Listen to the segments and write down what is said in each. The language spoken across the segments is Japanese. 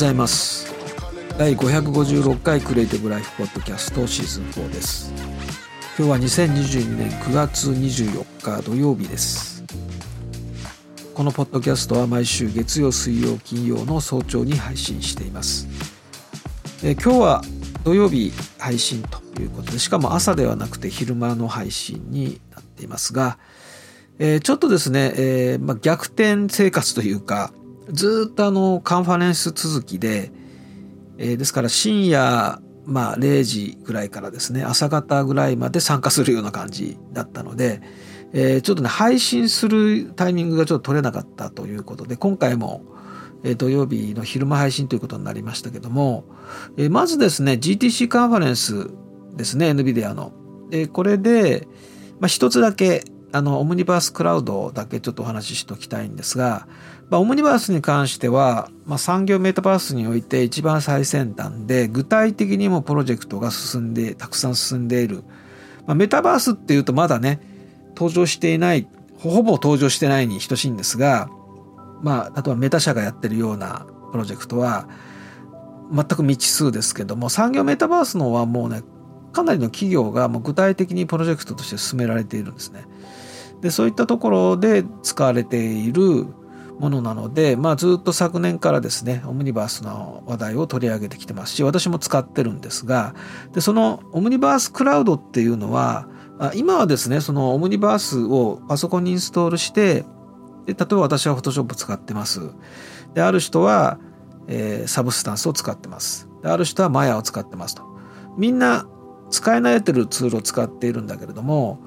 はようございます。第556回クリエイティブライフポッドキャストシーズン4です。今日は2022年9月24日土曜日です。このポッドキャストは毎週月曜水曜金曜の早朝に配信しています。え今日は土曜日配信ということでしかも朝ではなくて昼間の配信になっていますが、えー、ちょっとですね、えーまあ、逆転生活というかずっとあのカンファレンス続きで、えー、ですから深夜まあ0時ぐらいからですね朝方ぐらいまで参加するような感じだったので、えー、ちょっとね配信するタイミングがちょっと取れなかったということで今回もえ土曜日の昼間配信ということになりましたけども、えー、まずですね GTC カンファレンスですね NVIDIA の。でこれで、まあ、一つだけあのオムニバースクラウドだけちょっとお話ししておきたいんですが、まあ、オムニバースに関しては、まあ、産業メタバースにおいて一番最先端で具体的にもプロジェクトが進んでたくさん進んでいる、まあ、メタバースっていうとまだね登場していないほぼ登場してないに等しいんですがまあ例えばメタ社がやってるようなプロジェクトは全く未知数ですけども産業メタバースのはもうねかなりの企業が具体的にプロジェクトとして進められているんですね。でそういったところで使われているものなので、まあ、ずっと昨年からですねオムニバースの話題を取り上げてきてますし私も使ってるんですがでそのオムニバースクラウドっていうのは今はですねそのオムニバースをパソコンにインストールしてで例えば私はフォトショップ使ってます。である人は、えー、 Substance を使ってます。である人は Maya を使ってますと。みんな使い慣れてるツールを使っているんだけれども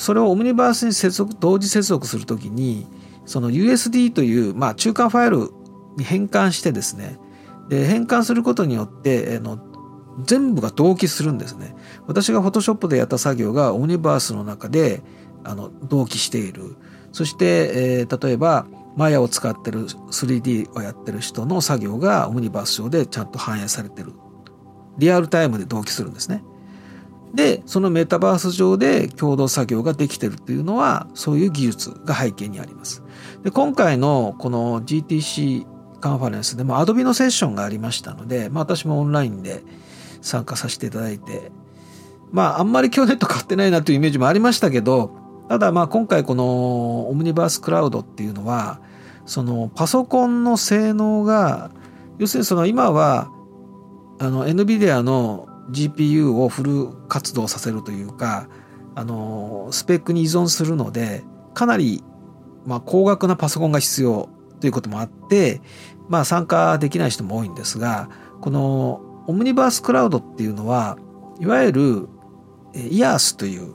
それを Omniverse に接続同時接続するときにその USD という、まあ、中間ファイルに変換してですねで変換することによってあの全部が同期するんですね。私が Photoshop でやった作業が Omniverse の中であの同期している。そして、えー、例えばマヤを使ってる 3D をやってる人の作業がオムニバース上でちゃんと反映されてる。リアルタイムで同期するんですね。でそのメタバース上で共同作業ができてるっていうのはそういう技術が背景にあります。で今回のこの GTC カンファレンスでも Adobe のセッションがありましたので、まあ、私もオンラインで参加させていただいてまああんまり去年と変わってないなというイメージもありましたけどただまあ今回このオムニバースクラウドっていうのはそのパソコンの性能が要するにその今はあの NVIDIA の GPU をフル活動させるというかあのスペックに依存するのでかなりまあ高額なパソコンが必要ということもあってまあ参加できない人も多いんですがこのオムニバースクラウドっていうのはいわゆる IaaS という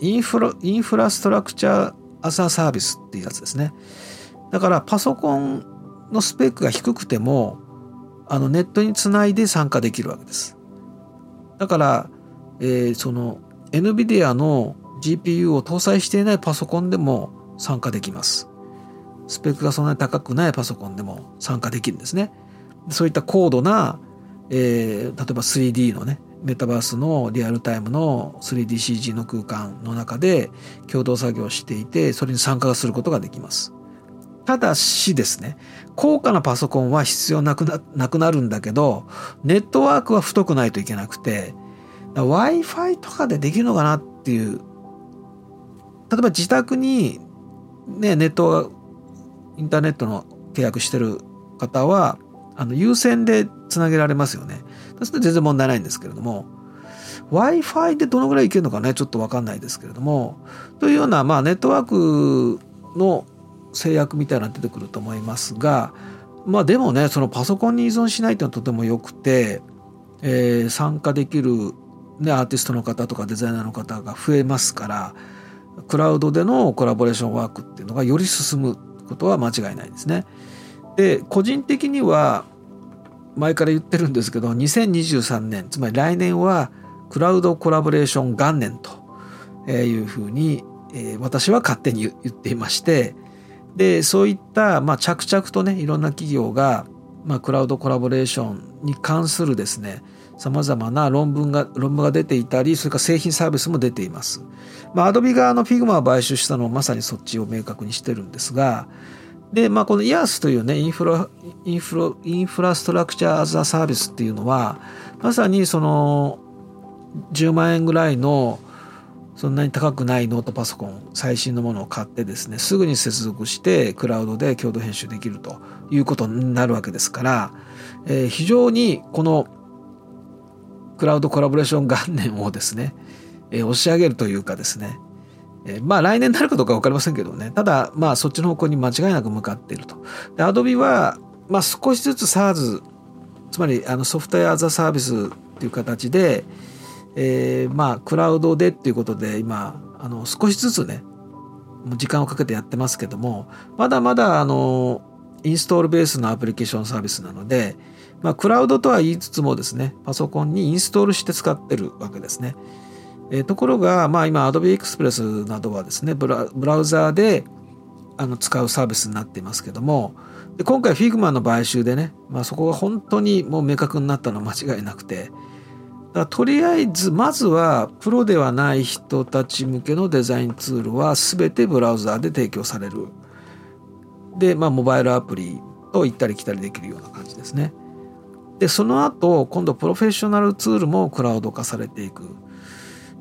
インフラインフラストラクチャーアサーサービスっていうやつですね。だからパソコンのスペックが低くてもあのネットにつないで参加できるわけです。だから、えー、その NVIDIA の GPU を搭載していないパソコンでも参加できます。スペックがそんなに高くないパソコンでも参加できるんですね。そういった高度な、えー、例えば 3D のね、メタバースのリアルタイムの 3DCG の空間の中で共同作業していて、それに参加することができます。ただしですね、高価なパソコンは必要なくななくなるんだけど、ネットワークは太くないといけなくて、Wi-Fi とかでできるのかなっていう。例えば自宅にね、ネット、インターネットの契約してる方は、あの、優先でつなげられますよね。それ全然問題ないんですけれども、Wi-Fi でどのぐらいいけるのかね、ちょっとわかんないですけれども、というような、まあ、ネットワークの制約みたいなの出てくると思いますがまあでもねそのパソコンに依存しないっていうのはとてもよくて、えー、参加できる、ね、アーティストの方とかデザイナーの方が増えますからクラウドでのコラボレーションワークっていうのがより進むことは間違いないですね。で個人的には前から言ってるんですけど2023年つまり来年はクラウドコラボレーション元年というふうに私は勝手に言っていましてでそういった、まあ、着々とねいろんな企業が、まあ、クラウドコラボレーションに関するですねさまざまな論文が論文が出ていたりそれから製品サービスも出ています。まあ、アドビ側の Figma を買収したのもまさにそっちを明確にしてるんですがで、まあ、この IaaS というねインフラインフラインフラストラクチャー・アザ・サービスっていうのはまさにその10万円ぐらいのそんなに高くないノートパソコン最新のものを買ってですねすぐに接続してクラウドで共同編集できるということになるわけですから、えー、非常にこのクラウドコラボレーション元年をですね、えー、押し上げるというかですね、えー、まあ来年になるかどうか分かりませんけどねただまあそっちの方向に間違いなく向かっていると。で Adobe は、まあ、少しずつ SARS つまりあのソフトウェア・アザ・サービスっていう形で、えー、まあクラウドでっていうことで今あの少しずつね時間をかけてやってますけどもまだまだあのインストールベースのアプリケーションサービスなので、まあ、クラウドとは言いつつもですねパソコンにインストールして使ってるわけですね。えー、ところが、まあ、今 Adobe Express などはですねブラウザーであの使うサービスになっていますけどもで今回 Figma の買収でね、まあ、そこが本当にもう明確になったのは間違いなくてだとりあえずまずはプロではない人たち向けのデザインツールは全てブラウザーで提供される。でまあモバイルアプリと行ったり来たりできるような感じですね。でその後今度プロフェッショナルツールもクラウド化されていく。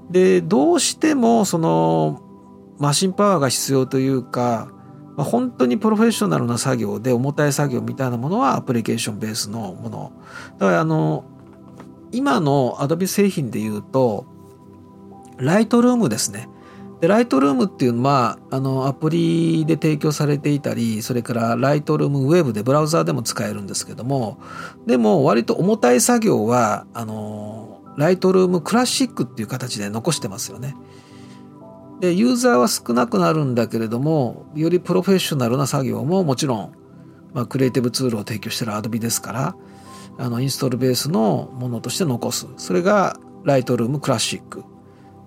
でどうしてもそのマシンパワーが必要というかまあ、本当にプロフェッショナルな作業で重たい作業みたいなものはアプリケーションベースのもの。だからあの今の Adobe 製品でいうとライトルームですねでライトルームっていうのはあのアプリで提供されていたりそれからライトルームウェブでブラウザーでも使えるんですけどもでも割と重たい作業はあのライトルームクラシックっていう形で残してますよね。でユーザーは少なくなるんだけれどもよりプロフェッショナルな作業ももちろん、まあ、クリエイティブツールを提供してる Adobe ですからあのインストールベースのものとして残す。それがライトルームクラシック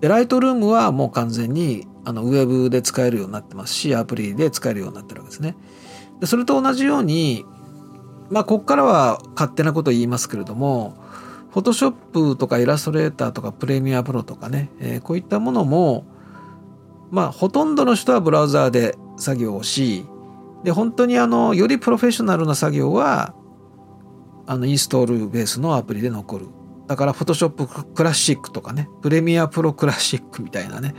でライトルームはもう完全にあのウェブで使えるようになってますしアプリで使えるようになってるわけですね。でそれと同じようにまあここからは勝手なこと言いますけれどもフォトショップとかイラストレーターとかプレミアプロとかね、えー、こういったものもまあほとんどの人はブラウザーで作業をしで本当にあのよりプロフェッショナルな作業はあのインストールベースのアプリで残る。だからフォトショップクラシックとかね。プレミアプロクラシックみたいなね。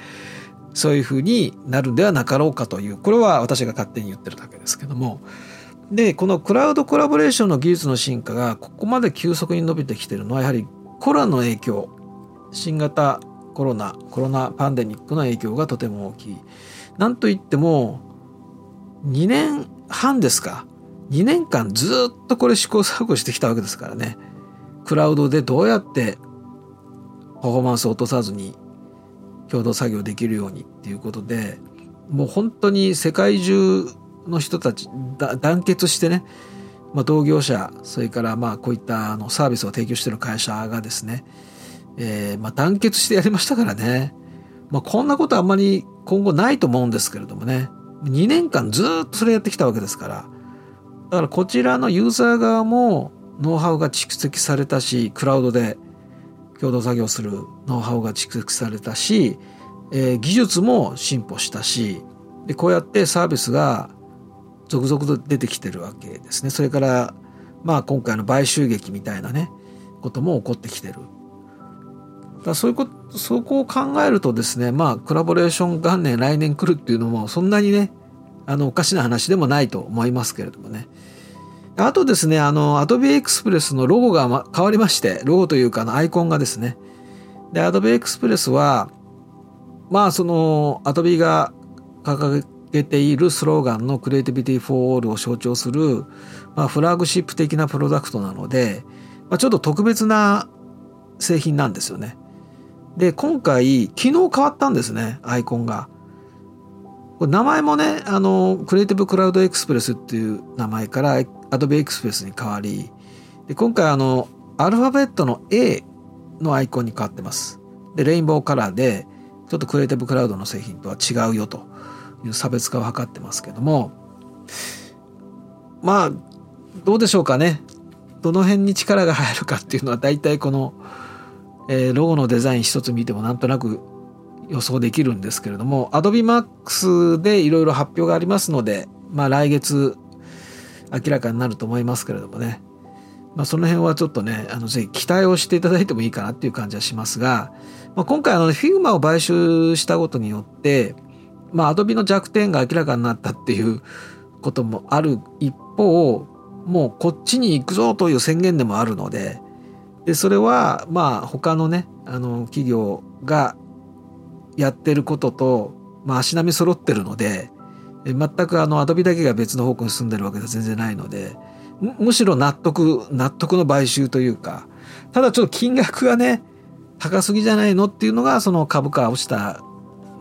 そういうふうになるんではなかろうかという。これは私が勝手に言ってるだけですけども。でこのクラウドコラボレーションの技術の進化がここまで急速に伸びてきてるのはやはりコロナの影響。新型コロナコロナパンデミックの影響がとても大きい。なんといっても2年半ですか。2年間ずっとこれ試行錯誤してきたわけですからねクラウドでどうやってパフォーマンスを落とさずに共同作業できるようにっていうことでもう本当に世界中の人たち団結してね、まあ、同業者それからまあこういったあのサービスを提供している会社がですねえー、まあ、団結してやりましたからね。まあ、こんなことあんまり今後ないと思うんですけれどもね。2年間ずっとそれやってきたわけですから。だからこちらのユーザー側もノウハウが蓄積されたし、クラウドで共同作業するノウハウが蓄積されたし、えー、技術も進歩したし、で、こうやってサービスが続々と出てきてるわけですね。それから、まあ今回の買収劇みたいなね、ことも起こってきてる。だそういうこと、そこを考えるとですね、まあ、コラボレーション元年来年来るっていうのも、そんなにね、あの、おかしな話でもないと思いますけれどもね。あとですね、あの、Adobe Express のロゴが変わりまして、ロゴというか、アイコンがですね。で、Adobe Express は、まあ、その、Adobe が掲げているスローガンの Creativity for All を象徴する、まあ、フラグシップ的なプロダクトなので、まあ、ちょっと特別な製品なんですよね。で、今回、昨日変わったんですね、アイコンが。名前もね、あの、クリエイティブクラウドエクスプレスっていう名前から Adobe Express に変わり、で今回あの、アルファベットの A のアイコンに変わってます。で、レインボーカラーで、ちょっとクリエイティブクラウドの製品とは違うよという差別化を図ってますけども、まあ、どうでしょうかね。どの辺に力が入るかっていうのは大体このえー、ロゴのデザイン一つ見てもなんとなく予想できるんですけれども Adobe Max でいろいろ発表がありますので、まあ来月明らかになると思いますけれどもね、まあ、その辺はちょっとねあのぜひ期待をしていただいてもいいかなっていう感じはしますが、まあ、今回あの Figma を買収したことによってまあ Adobe の弱点が明らかになったっていうこともある一方もうこっちに行くぞという宣言でもあるのででそれはまあ他のねあの企業がやってることと、まあ、足並み揃ってるので全くあのアドビだけが別の方向に進んでるわけでは全然ないのでむしろ納得納得の買収というかただちょっと金額がね高すぎじゃないのっていうのがその株価落ちた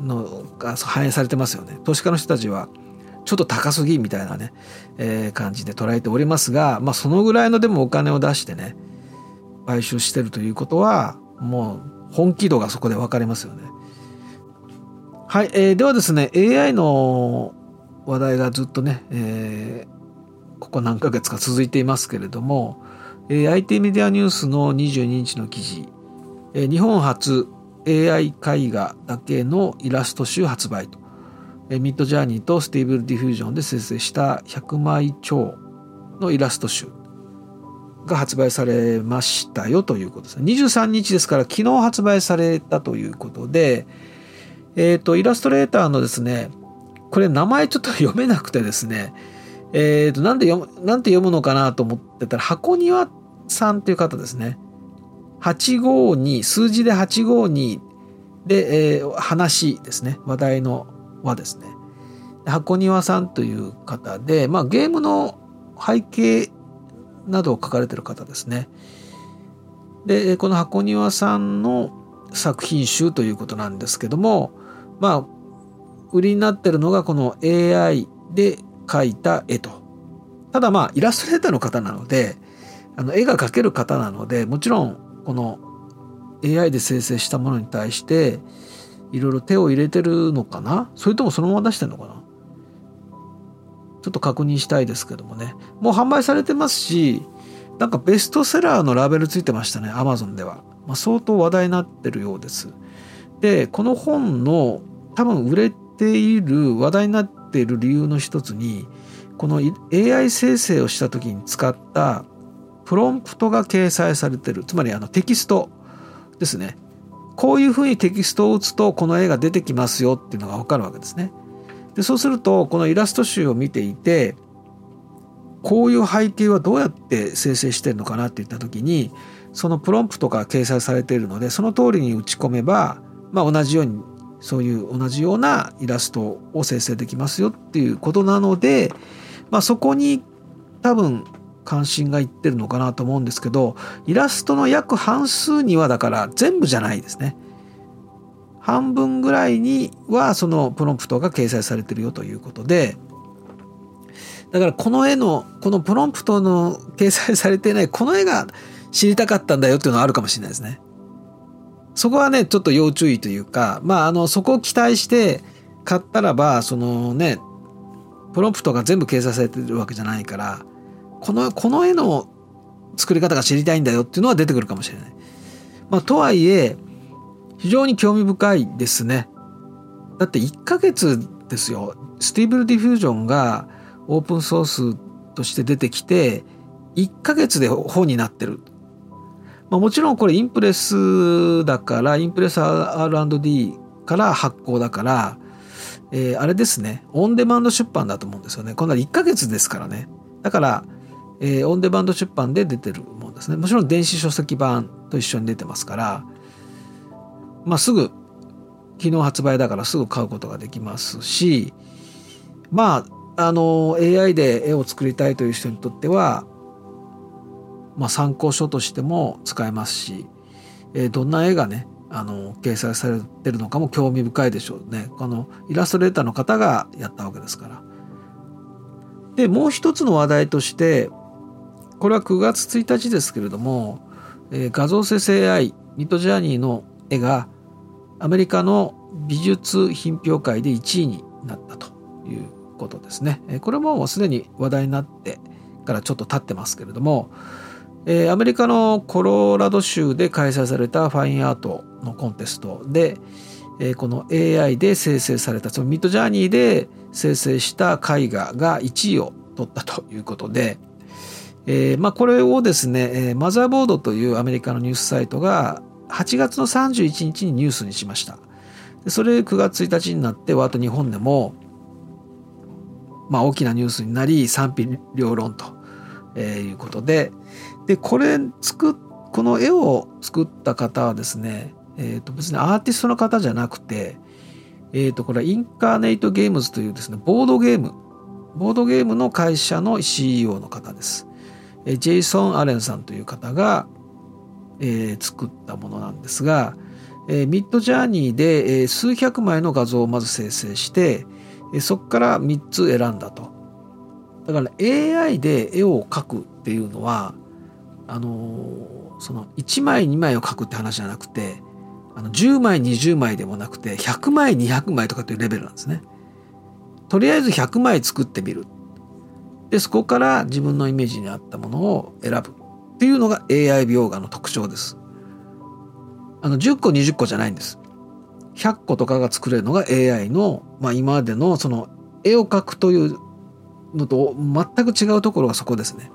のが反映されてますよね投資家の人たちはちょっと高すぎみたいなね、えー、感じで捉えておりますが、まあ、そのぐらいのでもお金を出してね買収してるということはもう本気度がそこで分かりますよね。はい、えー、ではですね AI の話題がずっとね、えー、ここ何ヶ月か続いていますけれども、えー、IT メディアニュースの22日の記事、えー、日本初 AI 絵画だけのイラスト集発売と、えー、 Midjourney と Stable Diffusion で生成した100枚超のイラスト集が発売されましたよということです。23日ですから昨日発売されたということで、えっ、ー、と、イラストレーターのですね、これ名前ちょっと読めなくてですね、えっ、ー、と、なんで読む、なんて読むのかなと思ってたら、箱庭さんという方ですね。852、数字で852で、えー、話ですね。話題の話ですね。箱庭さんという方で、まあゲームの背景などを書かれてる方ですね。で、この箱庭さんの作品集ということなんですけども、まあ、売りになってるのがこの AI で描いた絵と。ただまあ、イラストレーターの方なので、あの絵が描ける方なので、もちろんこの AI で生成したものに対して、いろいろ手を入れてるのかな？それともそのまま出してるのかな？ちょっと確認したいですけどもね。もう販売されてますし、なんかベストセラーのラベルついてましたね、Amazon では。まあ、相当話題になってるようです。で、この本の多分売れている話題になっている理由の一つにこの AI 生成をした時に使ったプロンプトが掲載されてるつまりあのテキストですねこういうふうにテキストを打つとこの絵が出てきますよっていうのが分かるわけですね。でそうするとこのイラスト集を見ていてこういう背景はどうやって生成してるのかなっていった時にそのプロンプトが掲載されているのでその通りに打ち込めば、まあ、同じようにそういう同じようなイラストを生成できますよっていうことなので、まあ、そこに多分関心がいってるのかなと思うんですけどイラストの約半数にはだから全部じゃないですね。半分ぐらいにはそのプロンプトが掲載されてるよということでだからこの絵のこのプロンプトの掲載されてないこの絵が知りたかったんだよっていうのはあるかもしれないですね。そこはね、ちょっと要注意というか、まあ、あの、そこを期待して買ったらば、そのね、プロンプトが全部掲載されてるわけじゃないから、この、この絵の作り方が知りたいんだよっていうのは出てくるかもしれない。まあ、とはいえ、非常に興味深いですね。だって1ヶ月ですよ。 Stable Diffusion がオープンソースとして出てきて、1ヶ月で本になってる。まあ、もちろんこれインプレスだからインプレス R&D から発行だから、えー、あれですね。オンデマンド出版だと思うんですよね。こんな1ヶ月ですからね。だから、えー、オンデマンド出版で出てるもんですね。もちろん電子書籍版と一緒に出てますからまあすぐ昨日発売だからすぐ買うことができますしまああの AI で絵を作りたいという人にとってはまあ、参考書としても使えますし、えー、どんな絵がねあの掲載されてるのかも興味深いでしょうねこのイラストレーターの方がやったわけですから。でもう一つの話題としてこれは9月1日ですけれども、えー、画像生成 AI ミッドジャーニーの絵がアメリカの美術品評会で1位になったということですね。これもすでに話題になってからちょっと経ってますけれども、えー、アメリカのコロラド州で開催されたファインアートのコンテストで、えー、この AI で生成されたそのミッドジャーニーで生成した絵画が1位を取ったということで、えー、まあ、これをですね、えー、マザーボードというアメリカのニュースサイトが8月の31日にニュースにしました。それ9月1日になってあと日本でも、まあ、大きなニュースになり賛否両論と、えー、いうことででこれ作っこの絵を作った方はですね、えー、と別にアーティストの方じゃなくて、えー、とこれはインカーネイトゲームズというですねボードゲームボードゲームの会社の CEO の方です。ジェイソン・アレンさんという方が、えー、作ったものなんですが、えー、ミッドジャーニーで、えー、数百枚の画像をまず生成して、えー、そこから3つ選んだと。だから AI で絵を描くっていうのはあの、その1枚2枚を描くって話じゃなくてあの10枚20枚でもなくて100枚200枚とかっていうレベルなんですね。とりあえず100枚作ってみる。でそこから自分のイメージに合ったものを選ぶっていうのが AI 描画の特徴です。あの10個20個じゃないんです。100個とかが作れるのが AI の、まあ、今までのその絵を描くというのと全く違うところがそこですね。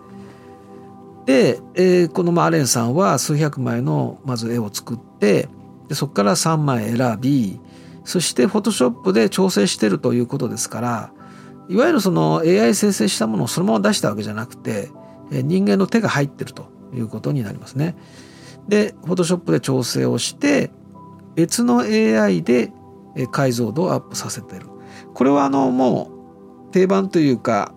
で、えー、このアレンさんは数百枚のまず絵を作ってでそこから3枚選びそしてフォトショップで調整してるということですからいわゆるその AI 生成したものをそのまま出したわけじゃなくて人間の手が入ってるということになりますね。で、フォトショップで調整をして、別の AI で解像度をアップさせてる。これはあのもう定番というか、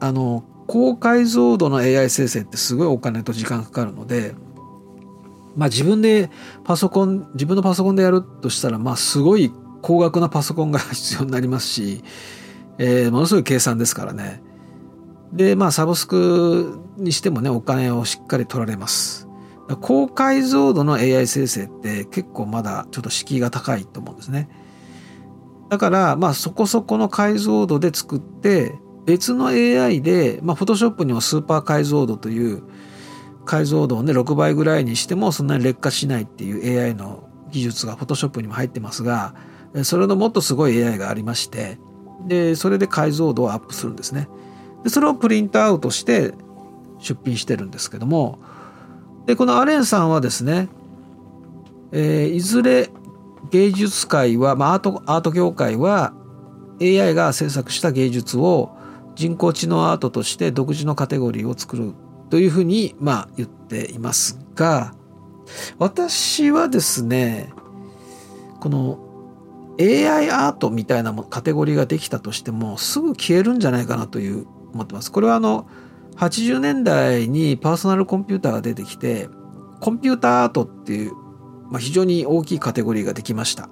あの高解像度の AI 生成ってすごいお金と時間かかるので、まあ自分でパソコン、自分のパソコンでやるとしたら、まあすごい高額なパソコンが必要になりますし、えー、ものすごい計算ですからね。で、まあサブスクにしてもね、お金をしっかり取られます。高解像度の AI 生成って結構まだちょっと敷居が高いと思うんですね。だからまあそこそこの解像度で作って別の AI で、まあ、Photoshop にもスーパー解像度という解像度をね6倍ぐらいにしてもそんなに劣化しないっていう AI の技術が Photoshop にも入ってますがそれのもっとすごい AI がありましてでそれで解像度をアップするんですね。でそれをプリントアウトして出品してるんですけどもでこのアレンさんはですね、えー、いずれ芸術界は、まあ、アートアート業界は AI が制作した芸術を人工知能アートとして独自のカテゴリーを作るというふうに、まあ、言っていますが私はですねこの AI アートみたいなカテゴリーができたとしてもすぐ消えるんじゃないかなという思ってます。これはあの80年代にパーソナルコンピューターが出てきてコンピューターアートっていう、まあ、非常に大きいカテゴリーができました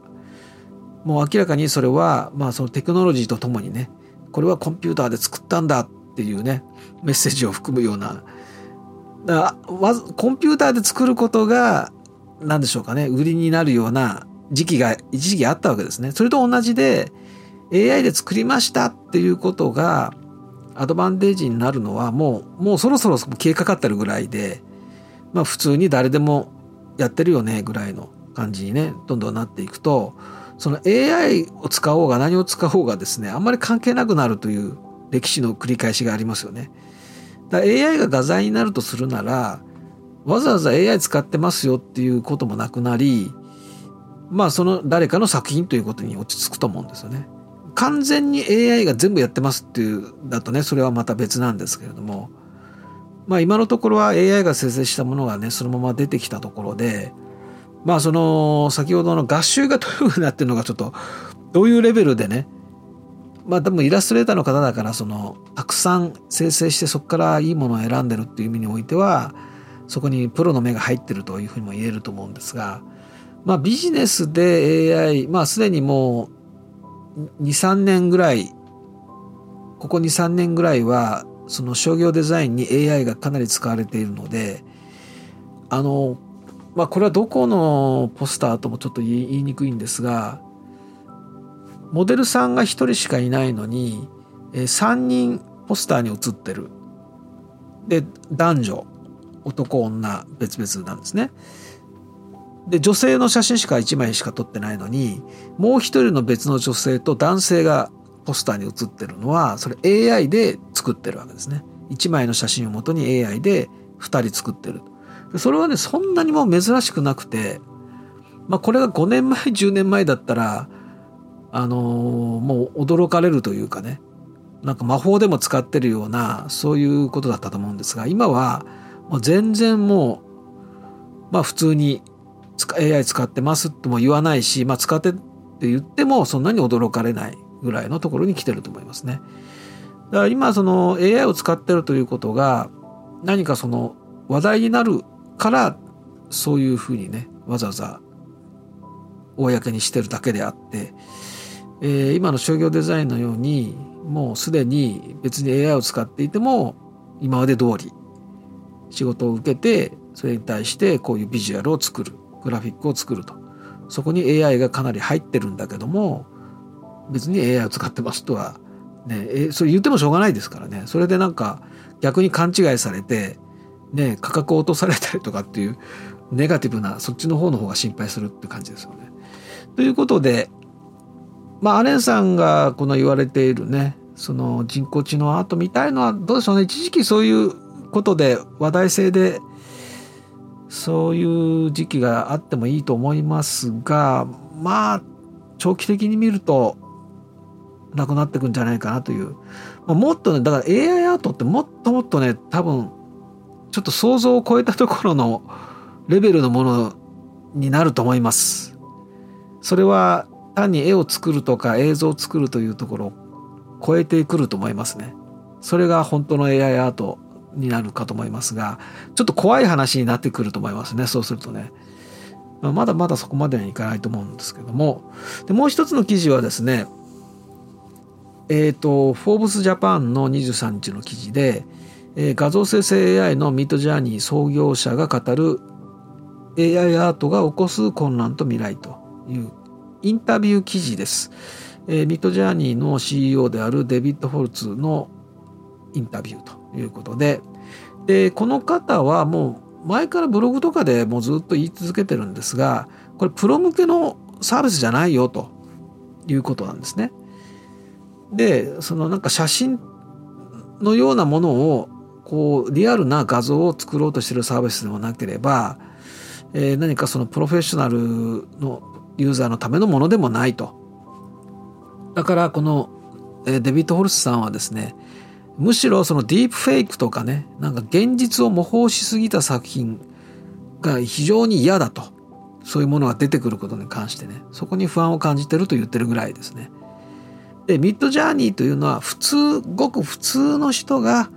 もう明らかにそれは、まあ、そのテクノロジーとともにねこれはコンピューターで作ったんだっていうねメッセージを含むような。だわコンピューターで作ることが何でしょうかね売りになるような時期が一時期あったわけですね。それと同じで AI で作りましたっていうことがアドバンテージになるのはもうもうそろそろ消えかかってるぐらいでまあ普通に誰でもやってるよねぐらいの感じにねどんどんなっていくとその AI を使おうが何を使おうがですねあんまり関係なくなるという歴史の繰り返しがありますよね。だ AI が画材になるとするならわざわざ AI 使ってますよっていうこともなくなりまあその誰かの作品ということに落ち着くと思うんですよね。完全に AI が全部やってますっていうだとねそれはまた別なんですけれどもまあ今のところは AI が生成したものがねそのまま出てきたところでまあその先ほどの合集がどういうふうになってるのかちょっとどういうレベルでねまあでもイラストレーターの方だからそのたくさん生成してそこからいいものを選んでるっていう意味においてはそこにプロの目が入ってるというふうにも言えると思うんですがまあビジネスで AI まあすでにもう23年ぐらいここ23年ぐらいはその商業デザインに AI がかなり使われているのであのまあこれはどこのポスターともちょっと言いにくいんですがモデルさんが1人しかいないのに3人ポスターに写ってるで男女男女別々なんですね。で女性の写真しか1枚しか撮ってないのにもう一人の別の女性と男性がポスターに写ってるのはそれ AI で作ってるわけですね。1枚の写真をもとに AI で2人作ってる。それはねそんなにも珍しくなくて、まあ、これが5年前10年前だったらあのー、もう驚かれるというかねなんか魔法でも使ってるようなそういうことだったと思うんですが今はもう全然もうまあ普通に AI 使ってますとも言わないし、まあ、使ってって言ってもそんなに驚かれないぐらいのところに来てると思いますね。だから今その AI を使ってるということが何かその話題になるからそういうふうにねわざわざ公にしてるだけであって、えー、今の商業デザインのようにもうすでに別に AI を使っていても今まで通り仕事を受けてそれに対してこういうビジュアルを作るグラフィックを作ると。そこに AI がかなり入ってるんだけども別に AI を使ってますとはねえそれ言ってもしょうがないですからね。それでなんか逆に勘違いされてね価格を落とされたりとかっていうネガティブなそっちの方の方が心配するって感じですよね。ということでまあアレンさんがこの言われているねその人工知能アートみたいのはどうでしょうね一時期そういうことで話題性でそういう時期があってもいいと思いますがまあ長期的に見るとなくなってくんじゃないかなという、まあ、もっとねだから AI アートってもっともっとね多分ちょっと想像を超えたところのレベルのものになると思います。それは単に絵を作るとか映像を作るというところを超えてくると思いますね。それが本当の AI アートになるかと思いますがちょっと怖い話になってくると思いますねそうするとね。まだまだそこまではいかないと思うんですけどもでもう一つの記事はですねえっ、ー、とフォーブスジャパンの23日の記事で、えー、画像生成 AI のミッドジャーニー創業者が語る AI アートが起こす混乱と未来というインタビュー記事です。えー、ミッドジャーニーの CEO であるデビッド・フォルツのインタビューということででこの方はもう前からブログとかでもうずっと言い続けてるんですがこれプロ向けのサービスじゃないよということなんですね。でそのなんか写真のようなものをこうリアルな画像を作ろうとしてるサービスでもなければ、えー、何かそのプロフェッショナルのユーザーのためのものでもないと。だからこのデビッド・ホルスさんはですねむしろそのディープフェイクとかねなんか現実を模倣しすぎた作品が非常に嫌だとそういうものが出てくることに関してねそこに不安を感じてると言ってるぐらいですね。でミッドジャーニーというのは普通ごく普通の人が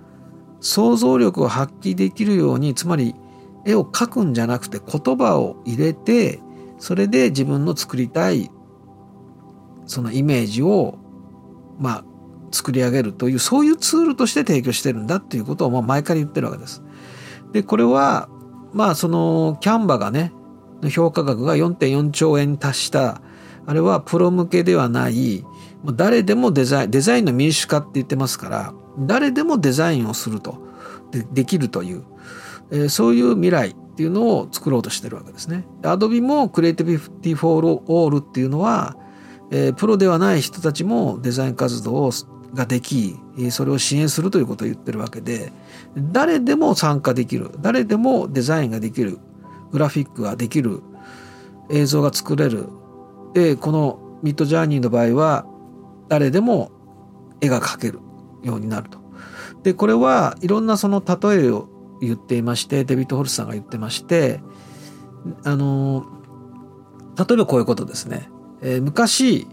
想像力を発揮できるようにつまり絵を描くんじゃなくて言葉を入れてそれで自分の作りたいそのイメージをまあ作り上げるというそういうツールとして提供してるんだっていうことをまあ前から言ってるわけです。でこれはまあそのキャンバがね評価額が4.4兆円に達したあれはプロ向けではない誰でもデザインデザインの民主化って言ってますから誰でもデザインをすると。でできるという、えー、そういう未来っていうのを作ろうとしてるわけですね。アドビもクリエイティビティフォーオールっていうのは、えー、プロではない人たちもデザイン活動をができそれを支援するということを言ってるわけで誰でも参加できる誰でもデザインができるグラフィックができる映像が作れる。でこのミッドジャーニーの場合は誰でも絵が描ける。ようになると。でこれはいろんなその例えを言っていましてデビッド・ホルスさんが言ってましてあの例えばこういうことですね。えー、昔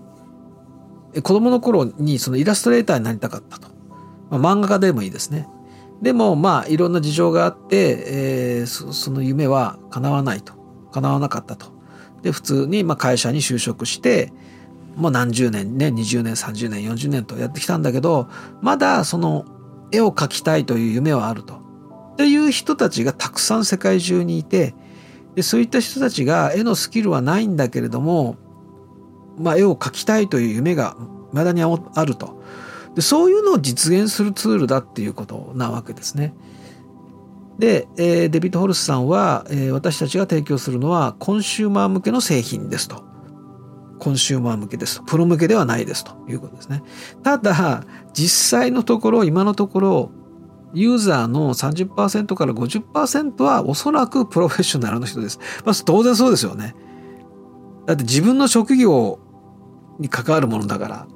子供の頃にそのイラストレーターになりたかったと。まあ、漫画家でもいいですね。でもまあいろんな事情があって、えー、そその夢は叶わないと。叶わなかったと。で普通にまあ会社に就職してもう何十年ね20年30年40年とやってきたんだけどまだその絵を描きたいという夢はあると。っていう人たちがたくさん世界中にいてでそういった人たちが絵のスキルはないんだけれどもまあ、絵を描きたいという夢がまだにあるとでそういうのを実現するツールだっていうことなわけですね。で、えー、デビッド・ホルスさんは、えー、私たちが提供するのはコンシューマー向けの製品ですとコンシューマー向けですと。プロ向けではないですということですね。ただ、実際のところ、今のところ、ユーザーの30%から50%はおそらくプロフェッショナルの人です。まあ、当然そうですよね。だって自分の職業に関わるものだから、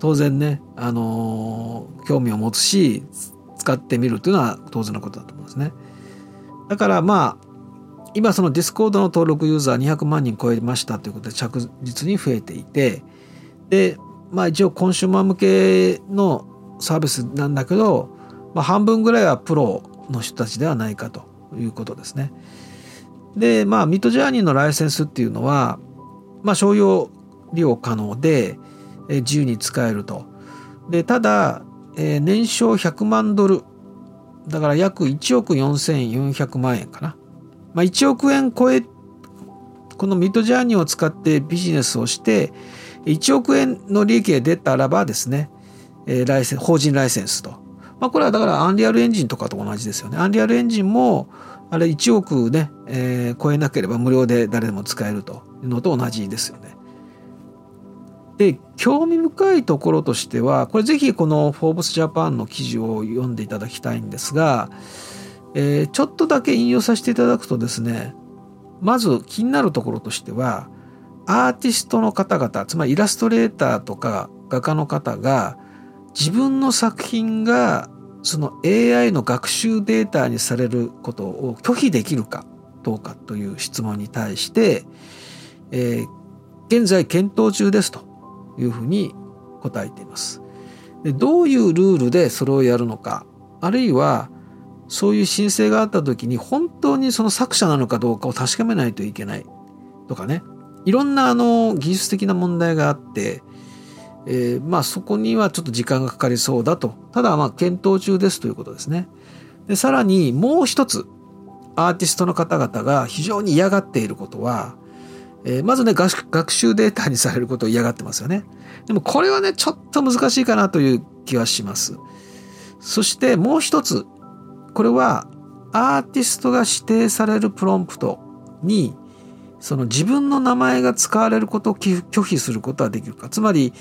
当然ね、あのー、興味を持つし、使ってみるというのは当然のことだと思うんですね。だからまあ、今その Discord の登録ユーザー200万人超えましたということで着実に増えていて、で、まあ一応コンシューマー向けのサービスなんだけど、まあ、半分ぐらいはプロの人たちではないかということですね。で、まあ Midjourney のライセンスっていうのは、まあ商用利用可能で、自由に使えると。で、ただ、えー、年商100万ドル。だから約1億4400万円かな。まあ、1億円超え、このミッドジャーニーを使ってビジネスをして、1億円の利益が出たらばですね、えー、ライセン法人ライセンスと。まあ、これはだからアンリアルエンジンとかと同じですよね。アンリアルエンジンも、あれ1億ね、えー、超えなければ無料で誰でも使えるというのと同じですよね。で興味深いところとしてはこれぜひこの「フォーブスジャパン」の記事を読んでいただきたいんですが、えー、ちょっとだけ引用させていただくとですねまず気になるところとしてはアーティストの方々つまりイラストレーターとか画家の方が自分の作品がその AI の学習データにされることを拒否できるかどうかという質問に対して、えー、現在検討中ですというふうに答えています。でどういうルールでそれをやるのかあるいはそういう申請があった時に本当にその作者なのかどうかを確かめないといけないとかねいろんなあの技術的な問題があって、えー、まあそこにはちょっと時間がかかりそうだとただまあ検討中ですということですね。でさらにもう一つアーティストの方々が非常に嫌がっていることはえー、まずね学習データにされることを嫌がってますよね。でもこれはねちょっと難しいかなという気はします。そしてもう一つこれはアーティストが指定されるプロンプトにその自分の名前が使われることを拒否することはできるかつまり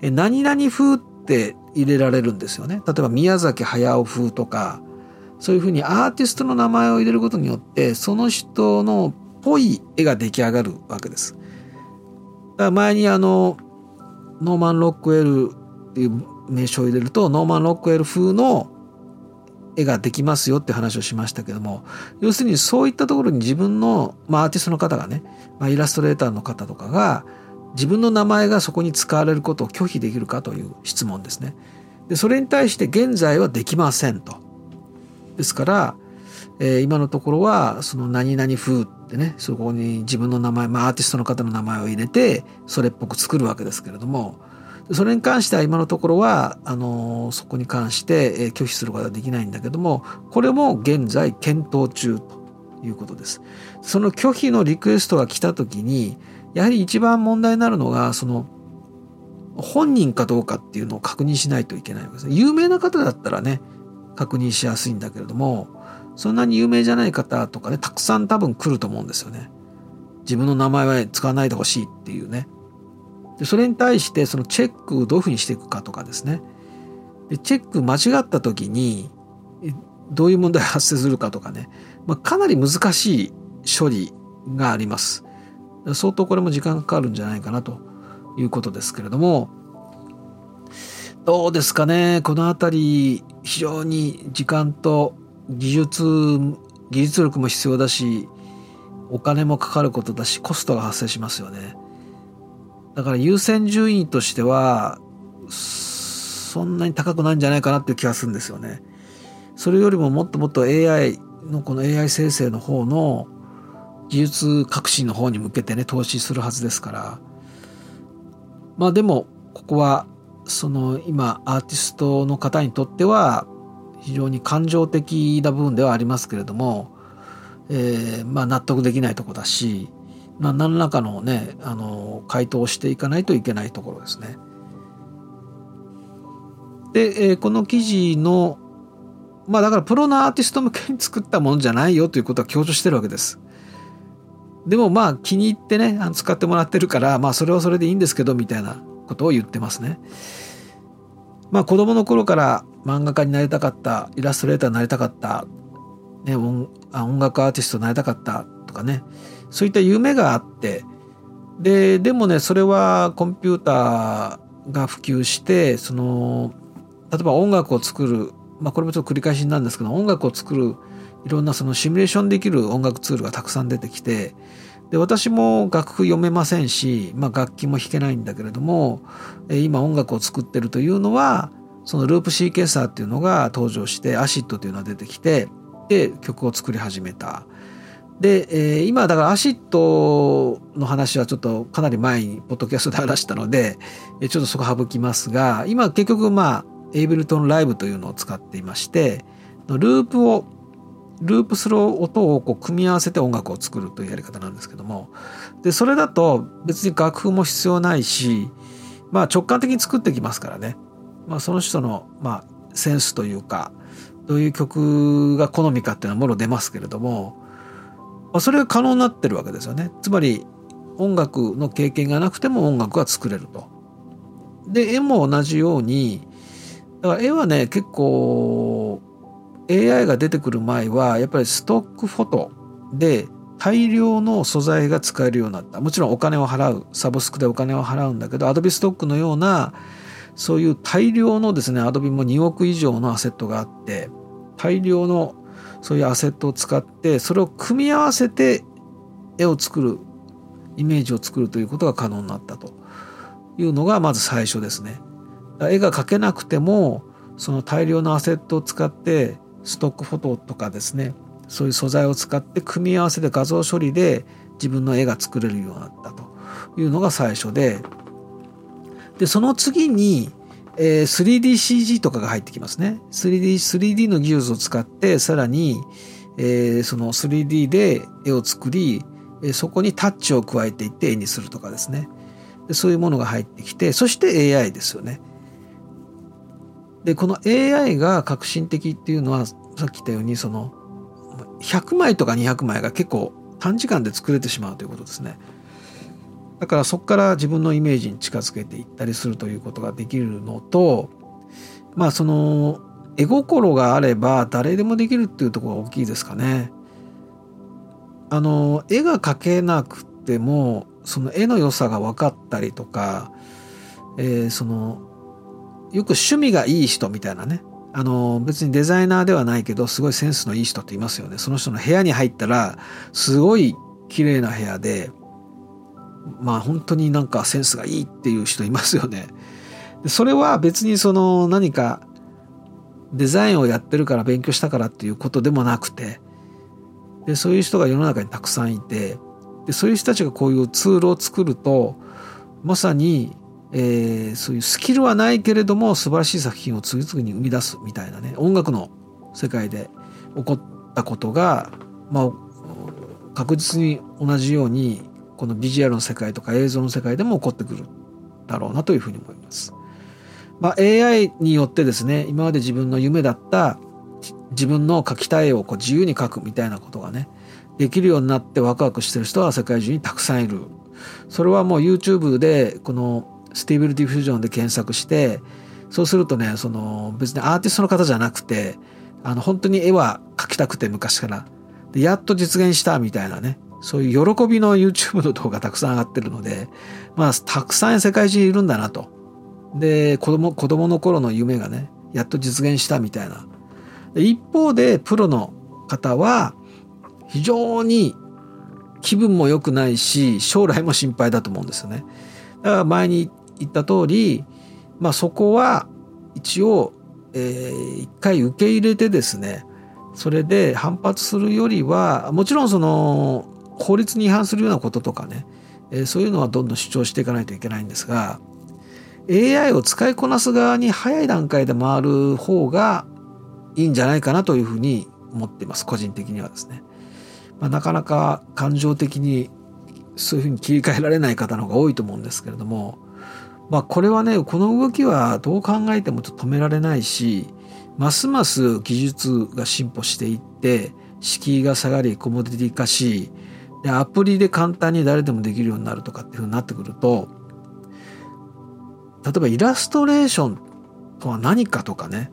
何々風って入れられるんですよね例えば宮崎駿風とかそういうふうにアーティストの名前を入れることによってその人のぽい絵が出来上がるわけです。だから前にあのノーマン・ロックウェルっていう名称を入れるとノーマン・ロックウェル風の絵ができますよって話をしましたけども要するにそういったところに自分の、まあ、アーティストの方がね、まあ、イラストレーターの方とかが自分の名前がそこに使われることを拒否できるかという質問ですね。でそれに対して現在はできませんと。ですから、えー、今のところはその何々風ってねそこに自分の名前、まあ、アーティストの方の名前を入れてそれっぽく作るわけですけれどもそれに関しては今のところはあのそこに関して拒否することはできないんだけどもこれも現在検討中ということです。その拒否のリクエストが来た時にやはり一番問題になるのがその本人かどうかっていうのを確認しないといけないわけです。有名な方だったらね確認しやすいんだけれどもそんなに有名じゃない方とかね、たくさん多分来ると思うんですよね。自分の名前は使わないでほしいっていうね。でそれに対してそのチェックをどういうふうにしていくかとかですね。でチェック間違った時にどういう問題が発生するかとかね。まあ、かなり難しい処理があります。相当これも時間かかるんじゃないかなということですけれども、どうですかね。このあたり非常に時間と技術技術力も必要だしお金もかかることだしコストが発生しますよねだから優先順位としてはそんなに高くないんじゃないかなっていう気がするんですよね。それよりももっともっと AI のこの AI 生成の方の技術革新の方に向けてね投資するはずですから。まあでもここはその今アーティストの方にとっては非常に感情的な部分ではありますけれども、えー、まあ納得できないとこだし、まあ、何らかのねあの回答をしていかないといけないところですね。で、えー、この記事のまあだからプロのアーティスト向けに作ったものじゃないよということは強調してるわけです。でもまあ気に入ってね使ってもらってるからまあそれはそれでいいんですけどみたいなことを言ってますね。まあ子供の頃から漫画家になりたかったイラストレーターになりたかった、ね、音楽アーティストになりたかったとかねそういった夢があってででもねそれはコンピューターが普及してその例えば音楽を作る、まあ、これもちょっと繰り返しなんですけど音楽を作るいろんなそのシミュレーションできる音楽ツールがたくさん出てきてで私も楽譜読めませんし、まあ、楽器も弾けないんだけれども今音楽を作ってるというのはそのループシーケンサーっていうのが登場して ACID というのが出てきてで曲を作り始めた。で、えー、今だから ACID の話はちょっとかなり前にポッドキャストで話したのでえちょっとそこ省きますが今結局まあ Ableton Live というのを使っていましてループをループする音をこう組み合わせて音楽を作るというやり方なんですけどもでそれだと別に楽譜も必要ないし、まあ、直感的に作ってきますからね、まあ、その人の、まあ、センスというかどういう曲が好みかっていうのはもろ出ますけれども、まあ、それが可能になってるわけですよね。つまり音楽の経験がなくても音楽が作れると。で絵も同じようにだから絵はね結構 AI が出てくる前はやっぱりストックフォトで大量の素材が使えるようになったもちろんお金を払うサブスクでお金を払うんだけどアドビストックのようなそういう大量のですねアドビも2億以上のアセットがあって大量のそういうアセットを使ってそれを組み合わせて絵を作るイメージを作るということが可能になったと。いうのがまず最初ですね。絵が描けなくてもその大量のアセットを使ってストックフォトとかですね。そういう素材を使って組み合わせて画像処理で自分の絵が作れるようになったと。いうのが最初で。でその次に、えー、3DCG とかが入ってきますね。3D, 3D の技術を使ってさらに、えー、その 3D で絵を作りそこにタッチを加えていって絵にするとかですね。でそういうものが入ってきてそして AI ですよね。でこの AI が革新的っていうのはさっき言ったようにその100枚とか200枚が結構短時間で作れてしまうということですね。だからそこから自分のイメージに近づけていったりするということができるのとまあその絵心があれば誰でもできるっていうところが大きいですかね。あの絵が描けなくてもその絵の良さが分かったりとか、えー、そのよく趣味がいい人みたいなねあの別にデザイナーではないけどすごいセンスのいい人っていますよねその人の部屋に入ったらすごい綺麗な部屋でまあ本当になんかセンスがいいっていう人いますよね。それは別にその何かデザインをやってるから勉強したからっていうことでもなくてでそういう人が世の中にたくさんいてでそういう人たちがこういうツールを作るとまさにえー、そういうスキルはないけれども素晴らしい作品を次々に生み出すみたいなね音楽の世界で起こったことが、まあ、確実に同じようにこのビジュアルの世界とか映像の世界でも起こってくるだろうなというふうに思います。まあ、AI によってですね今まで自分の夢だった自分の描きたい絵をこう自由に描くみたいなことがねできるようになってワクワクしてる人は世界中にたくさんいる。それはもう YouTube でこの Stable Diffusion で検索してそうするとねその別にアーティストの方じゃなくてあの本当に絵は描きたくて昔からでやっと実現したみたいなねそういう喜びの YouTube の動画たくさん上がってるのでまあたくさん世界中いるんだなとで子供子供の頃の夢がねやっと実現したみたいな一方でプロの方は非常に気分も良くないし将来も心配だと思うんですよね。だから前に言った通り、まあ、そこは一応、えー、一回受け入れてですねそれで反発するよりはもちろんその法律に違反するようなこととかね、えー、そういうのはどんどん主張していかないといけないんですが AI を使いこなす側に早い段階で回る方がいいんじゃないかなというふうに思っています個人的にはですね。まあ、なかなか感情的にそういうふうに切り替えられない方の方が多いと思うんですけれどもまあこれはねこの動きはどう考えても止められないしますます技術が進歩していって敷居が下がりコモディティ化しでアプリで簡単に誰でもできるようになるとかっていうふうになってくると例えばイラストレーションとは何かとかね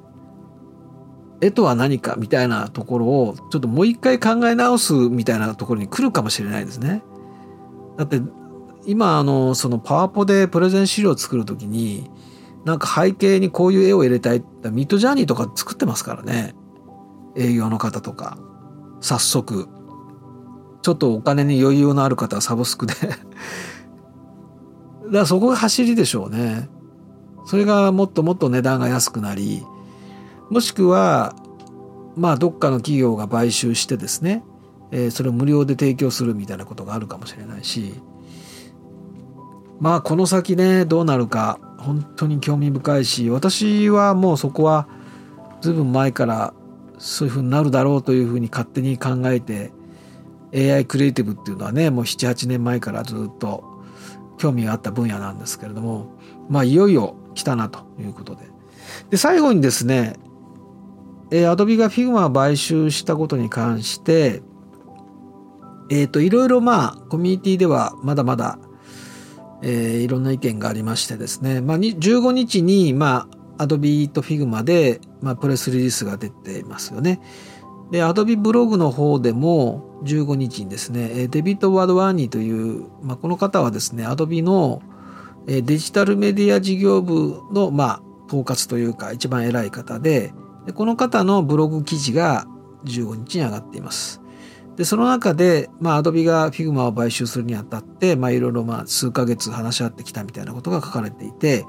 絵とは何かみたいなところをちょっともう一回考え直すみたいなところに来るかもしれないですね。だって今あのそのパワポでプレゼン資料を作る時になんか背景にこういう絵を入れたいってミッドジャーニーとか作ってますからね。営業の方とか。早速。ちょっとお金に余裕のある方はサブスクで。だからそこが走りでしょうね。それがもっともっと値段が安くなりもしくはまあどっかの企業が買収してですね、えー、それを無料で提供するみたいなことがあるかもしれないしまあこの先ねどうなるか本当に興味深いし私はもうそこはずいぶん前からそういうふうになるだろうというふうに勝手に考えて AI クリエイティブっていうのはねもう78年前からずっと興味があった分野なんですけれどもまあいよいよ来たなということでで最後にですねえー、アドビが Figma を買収したことに関して、えっ、ー、と、いろいろまあ、コミュニティではまだまだ、えー、いろんな意見がありましてですね、まあ、15日に、まあ、アドビと Figma で、まあ、プレスリリースが出ていますよね。で、アドビブログの方でも15日にですね、デビット・ワードワーニーという、まあ、この方はですね、アドビのデジタルメディア事業部の、まあ、統括というか一番偉い方で、でこの方のブログ記事が15日に上がっています。で、その中で、まあ、アドビが Figma を買収するにあたって、まあ、いろいろ、まあ、数ヶ月話し合ってきたみたいなことが書かれていて、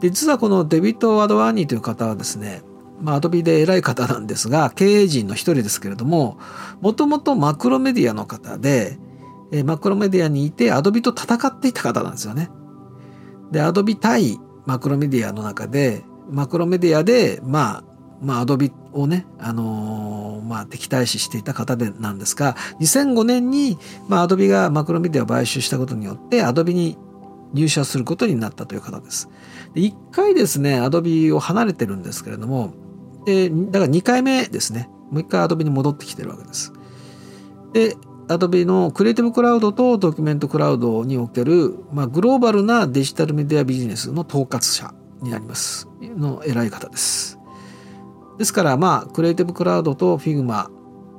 で、実はこのデビット・アドワーニーという方はですね、まあ、アドビで偉い方なんですが、経営陣の一人ですけれども、もともとマクロメディアの方で、えマクロメディアにいて、アドビと戦っていた方なんですよね。で、アドビ対マクロメディアの中で、マクロメディアで、まあ、まあ、アドビをね、あのー、まあ、敵対視していた方でなんですが、2005年に、まあ、アドビがマクロメディアを買収したことによって、アドビに入社することになったという方です。で1回ですね、アドビを離れてるんですけれども、で、だから2回目ですね、もう1回アドビに戻ってきてるわけです。で、アドビのクリエイティブクラウドとドキュメントクラウドにおける、まあ、グローバルなデジタルメディアビジネスの統括者になります。の偉い方です。ですからまあクリエイティブクラウドと Figma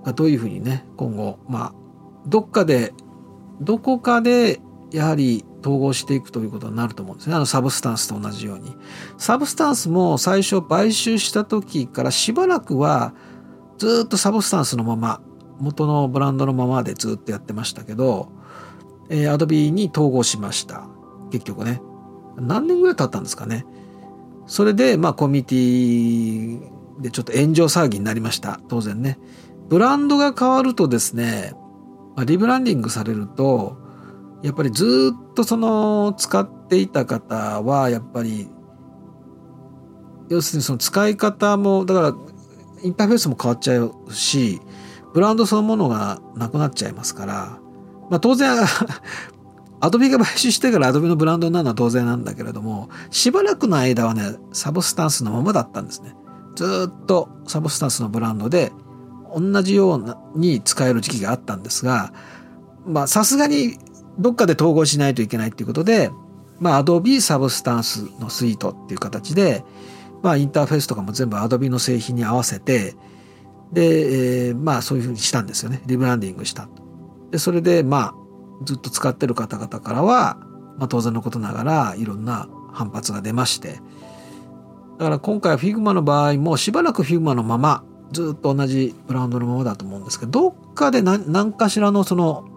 がどういうふうにね今後まあどっかでどこかでやはり統合していくということになると思うんですね。あのサブスタンスと同じように。サブスタンスも最初買収した時からしばらくはずっと Substance のまま元のブランドのままでずっとやってましたけど、えー、Adobe に統合しました。結局ね。何年ぐらい経ったんですかね。それで、まあコミュニティでちょっと炎上騒ぎになりました当然ねブランドが変わるとですねリブランディングされるとやっぱりずっとその使っていた方はやっぱり要するにその使い方もだからインターフェースも変わっちゃうしブランドそのものがなくなっちゃいますから、まあ、当然 アドビが買収してからアドビのブランドになるのは当然なんだけれどもしばらくの間はねサブスタンスのままだったんですね。ずっと Substance のブランドで同じように使える時期があったんですがまあさすがにどっかで統合しないといけないっていうことでまあ Adobe サブスタンスのスイートっていう形でまあインターフェースとかも全部 Adobe の製品に合わせてで、えー、まあそういうふうにしたんですよね。リブランディングしたでそれでまあずっと使ってる方々からは、まあ、当然のことながらいろんな反発が出まして。だから今回は Figma の場合もしばらく Figma のままずっと同じブランドのままだと思うんですけどどっかで何何かしらのその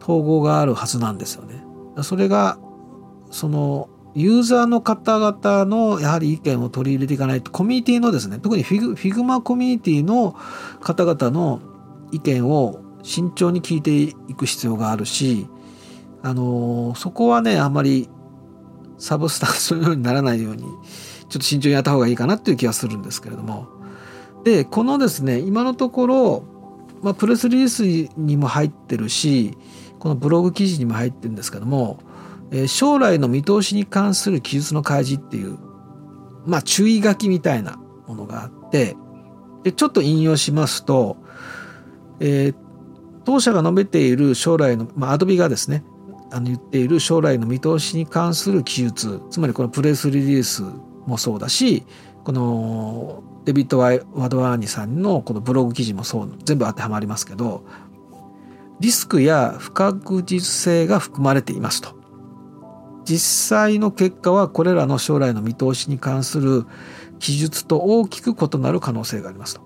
統合があるはずなんですよね。それがそのユーザーの方々のやはり意見を取り入れていかないとコミュニティのですね特に Figma コミュニティの方々の意見を慎重に聞いていく必要があるしあのそこはねあんまりサブスタンスのようにならないようにちょっと慎重にやった方がいいかなっていう気がするんですけれどもでこのですね今のところ、まあ、プレスリリースにも入ってるしこのブログ記事にも入ってるんですけども、えー、将来の見通しに関する記述の開示っていうまあ注意書きみたいなものがあってでちょっと引用しますと、えー、当社が述べている将来の、まあ、アドビがですねあの言っている将来の見通しに関する記述つまりこのプレスリリースもそうだしこのデビッド・ワドワーニさんのこのブログ記事もそう全部当てはまりますけどリスクや不確実性が含まれていますと。実際の結果はこれらの将来の見通しに関する記述と大きく異なる可能性がありますと。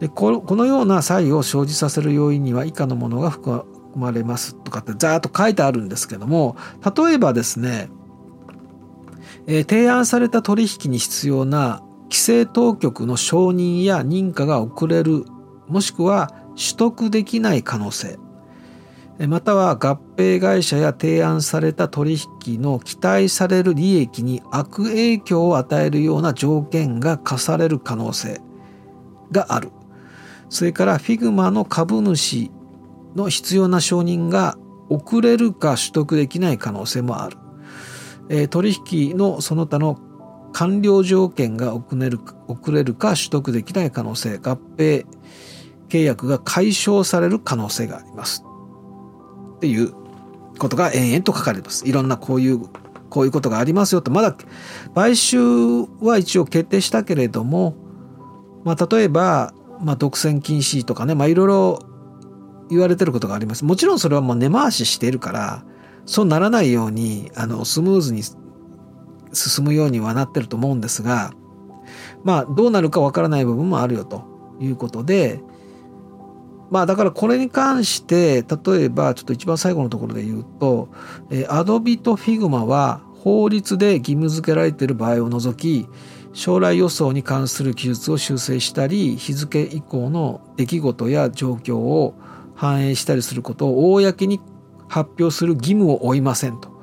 でこのような差異を生じさせる要因には以下のものが含まれますとかってざーっと書いてあるんですけども例えばですね、えー、提案された取引に必要な規制当局の承認や認可が遅れるもしくは取得できない可能性。または合併会社や提案された取引の期待される利益に悪影響を与えるような条件が課される可能性がある。それから Figma の株主の必要な承認が遅れるか取得できない可能性もある、え、取引のその他の完了条件が遅れる遅れるか取得できない可能性合併契約が解消される可能性があります。っていうことが延々と書かれます。いろんなこういうこういうことがありますよとまだ買収は一応決定したけれども、まあ、例えば、まあ、独占禁止とかね、まあ、いろいろ言われてることがあります。もちろんそれはもう根回ししているからそうならないようにあのスムーズに進むようにはなってると思うんですがまあどうなるかわからない部分もあるよということでまあだからこれに関して例えばちょっと一番最後のところで言うと、えー、Adobe と Figma は法律で義務付けられている場合を除き将来予想に関する記述を修正したり日付以降の出来事や状況を反映したりすることを公に発表する義務を負いませんと。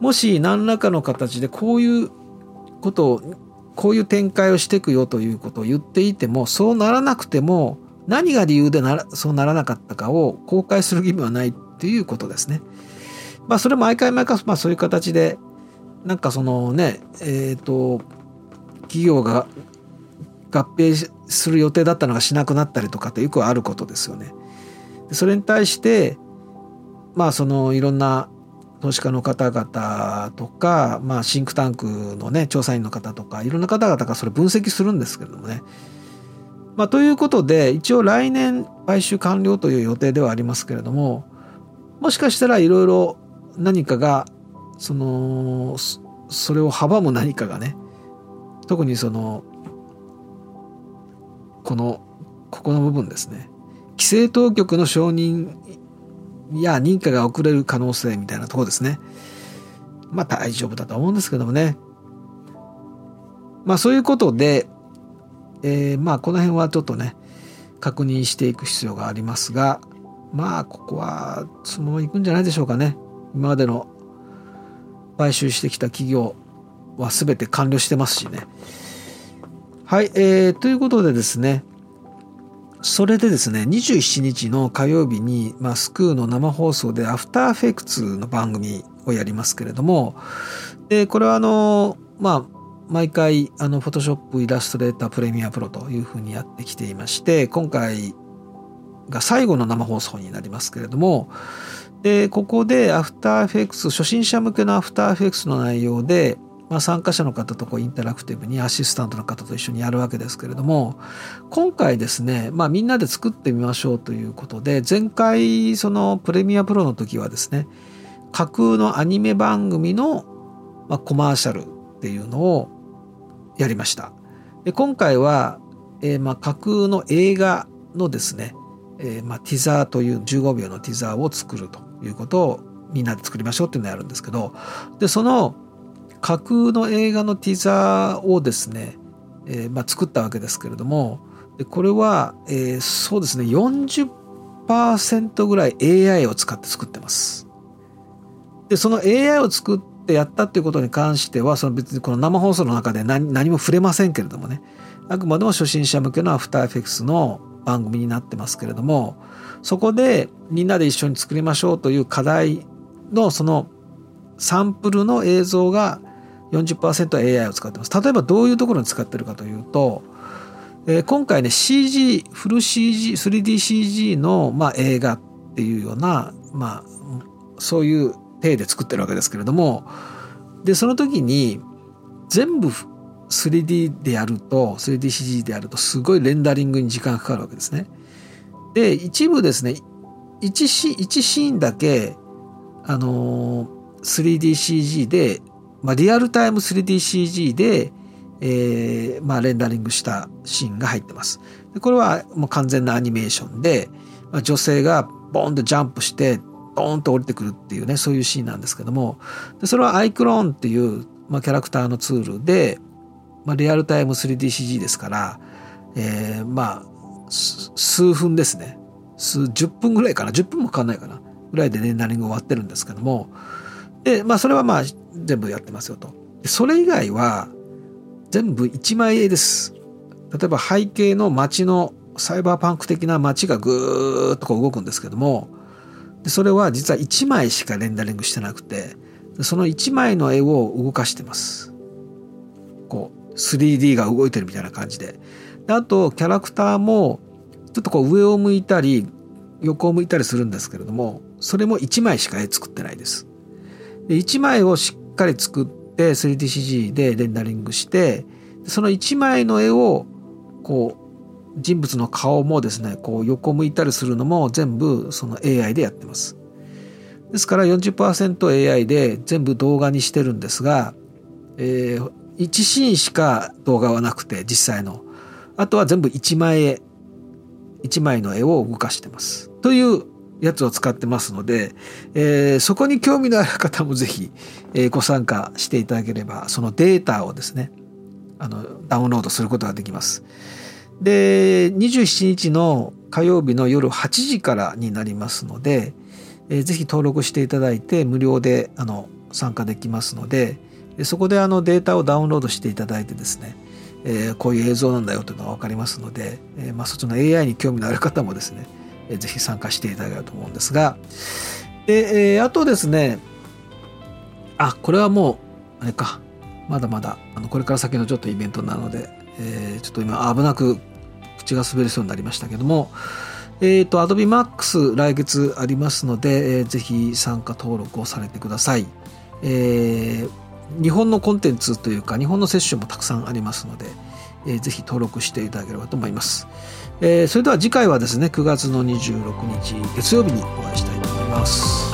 もし何らかの形でこういうことをこういう展開をしていくよということを言っていてもそうならなくても何が理由でならそうならなかったかを公開する義務はないっていうことですね。まあそれ毎回毎回まあそういう形でなんかそのねえっ、ー、と企業が合併する予定だったのがしなくなったりとかってよくあることですよね。それに対してまあそのいろんな投資家の方々とか、まあ、シンクタンクのね調査員の方とかいろんな方々がそれ分析するんですけれどもねまあ、ということで一応来年買収完了という予定ではありますけれどももしかしたらいろいろ何かがそのそれを阻む何かがね特にそのこのここの部分ですね。規制当局の承認や認可が遅れる可能性みたいなとこですね。まあ大丈夫だと思うんですけどもね。まあそういうことでえー、まあこの辺はちょっとね確認していく必要がありますがまあここはそのままいくんじゃないでしょうかね。今までの買収してきた企業は全て完了してますしね。はい、えー、ということでですねそれでですね27日の火曜日に、まあ、スクーの生放送でアフターフェクツの番組をやりますけれどもでこれはあのまあ毎回あのフォトショップイラストレータープレミアプロというふうにやってきていまして今回が最後の生放送になりますけれどもでここでアフターフェクス初心者向けのアフターフェクスの内容で、まあ、参加者の方とこうインタラクティブにアシスタントの方と一緒にやるわけですけれども今回ですね、まあ、みんなで作ってみましょうということで前回そのプレミアプロの時はですね架空のアニメ番組の、まあ、コマーシャルっていうのをやりました。で今回は、えー、まあ架空の映画のですね、えー、まあティザーという15秒のティザーを作るということをみんなで作りましょうっていうのをやるんですけどでその架空の映画のティザーをですね、えー、まあ作ったわけですけれどもでこれは、え、そうですね40%ぐらい AI を使って作ってます。でその AI を作っでやったっていうことに関してはその別にこの生放送の中で何何も触れませんけれどもねあくまでも初心者向けのアフターエフェクスの番組になってますけれどもそこでみんなで一緒に作りましょうという課題のそのサンプルの映像が 40%AI を使ってます。例えばどういうところに使ってるかというと、えー、今回ね CG フル CG 3DCG の、まあ、映画っていうような、まあ、そういう体で作ってるわけですけれどもでその時に全部 3D でやると 3DCG でやるとすごいレンダリングに時間がかかるわけですね。で一部ですね1シ ,1 シーンだけあのー、3DCG で、まあ、リアルタイム 3DCG で、えーまあ、レンダリングしたシーンが入ってます。でこれはもう完全なアニメーションで、まあ、女性がボーンとジャンプしてドーンと降りてくるっていうねそういうシーンなんですけども。でそれはアイクローンっていう、まあ、キャラクターのツールで、まあ、リアルタイム 3DCG ですから、えー、まあ数分ですね。数10分ぐらいかな。10分もかかんないかな。ぐらいでレンダリング終わってるんですけども。でまあそれはまあ全部やってますよと。それ以外は全部1枚絵です。例えば背景の街のサイバーパンク的な街がぐーっとこう動くんですけどもでそれは実は1枚しかレンダリングしてなくてその1枚の絵を動かしてますこう 3D が動いてるみたいな感じでであとキャラクターもちょっとこう上を向いたり横を向いたりするんですけれどもそれも1枚しか絵作ってないです。で1枚をしっかり作って 3DCG でレンダリングしてその1枚の絵をこう人物の顔もですねこう横向いたりするのも全部その AI でやってます。ですから 40%AI で全部動画にしてるんですが、えー、1シーンしか動画はなくて実際のあとは全部1枚絵1枚の絵を動かしてます。というやつを使ってますので、えー、そこに興味のある方もぜひ、えー、ご参加していただければそのデータをですねあのダウンロードすることができます。で27日の火曜日の夜8時からになりますので、えー、ぜひ登録していただいて無料であの参加できますのでそこであのデータをダウンロードしていただいてですねえー、こういう映像なんだよというのが分かりますので、えーまあ、そっちの AI に興味のある方もですね、えー、ぜひ参加していただければと思うんですがで、えー、あとですねあこれはもうあれかまだまだあのこれから先のちょっとイベントなので、えー、ちょっと今危なく口が滑りそうになりましたけどもえっ、ー、と Adobe Max 来月ありますので、えー、ぜひ参加登録をされてください。えー日本のコンテンツというか日本のセッションもたくさんありますので、えー、ぜひ登録していただければと思います、えー、それでは次回はですね9月の26日月曜日にお会いしたいと思います